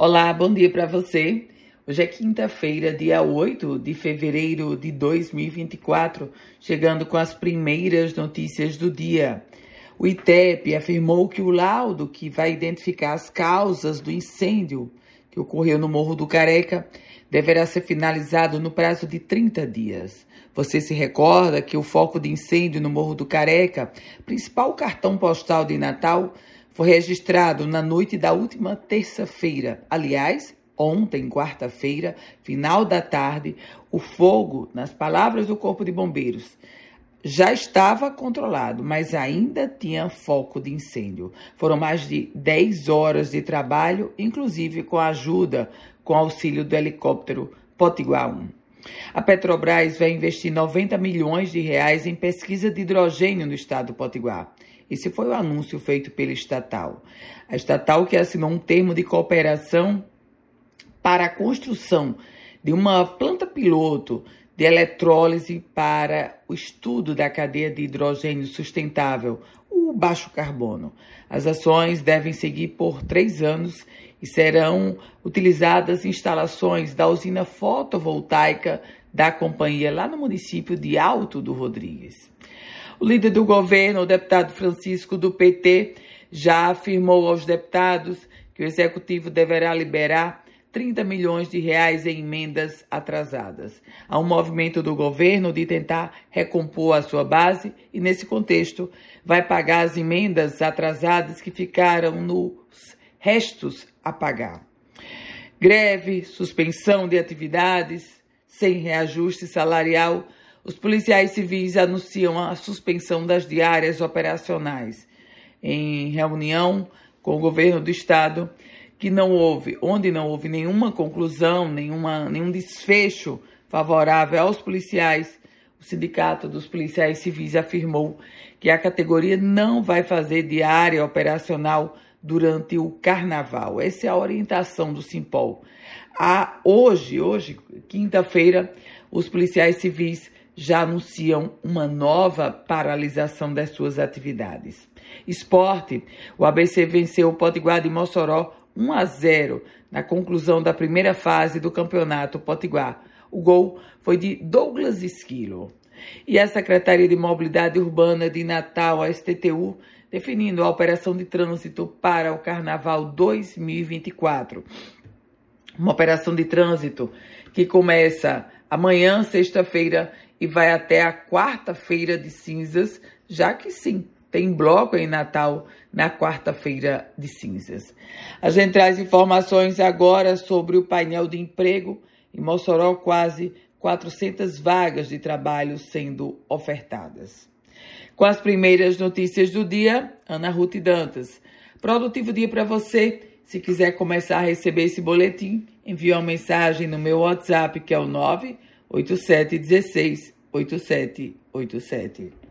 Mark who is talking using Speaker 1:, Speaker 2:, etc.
Speaker 1: Olá, bom dia para você. Hoje é quinta-feira, dia 8 de fevereiro de 2024, chegando com as primeiras notícias do dia. O ITEP afirmou que o laudo que vai identificar as causas do incêndio que ocorreu no Morro do Careca deverá ser finalizado no prazo de 30 dias. Você se recorda que o foco de incêndio no Morro do Careca, principal cartão postal de Natal, foi registrado na noite da última terça-feira. Aliás, ontem, quarta-feira, final da tarde, o fogo, nas palavras do Corpo de Bombeiros, já estava controlado, mas ainda tinha foco de incêndio. Foram mais de 10 horas de trabalho, inclusive com a ajuda, com auxílio do helicóptero Potiguar 1. A Petrobras vai investir 90 milhões de reais em pesquisa de hidrogênio no estado do Potiguar. Esse foi o anúncio feito pela estatal. A estatal que assinou um termo de cooperação para a construção de uma planta piloto de eletrólise para o estudo da cadeia de hidrogênio sustentável, baixo carbono. As ações devem seguir por três anos e serão utilizadas instalações da usina fotovoltaica da companhia lá no município de Alto do Rodrigues. O líder do governo, o deputado Francisco do PT, já afirmou aos deputados que o executivo deverá liberar 30 milhões de reais em emendas atrasadas. Há um movimento do governo de tentar recompor a sua base e, nesse contexto, vai pagar as emendas atrasadas que ficaram nos restos a pagar. Greve, suspensão de atividades, sem reajuste salarial os policiais civis anunciam a suspensão das diárias operacionais. Em reunião com o governo do estado, que não houve, onde não houve nenhuma conclusão, nenhuma, nenhum desfecho favorável aos policiais, o Sindicato dos Policiais Civis afirmou que a categoria não vai fazer diária operacional durante o carnaval. Essa é a orientação do Simpol. A, hoje, hoje, quinta-feira, os policiais civis já anunciam uma nova paralisação das suas atividades. Esporte: o ABC venceu o Potiguar de Mossoró 1 a 0 na conclusão da primeira fase do campeonato Potiguar. O gol foi de Douglas Esquilo. E a Secretaria de Mobilidade Urbana de Natal, a STTU, definindo a operação de trânsito para o Carnaval 2024. Uma operação de trânsito que começa amanhã, sexta-feira, e vai até a quarta-feira de cinzas, já que sim, tem bloco em Natal na quarta-feira de cinzas. A gente traz informações agora sobre o painel de emprego. Em Mossoró, quase 400 vagas de trabalho sendo ofertadas. Com as primeiras notícias do dia, Ana Ruth Dantas. Produtivo dia para você. Se quiser começar a receber esse boletim, envie uma mensagem no meu WhatsApp, que é o 9 8716 8787.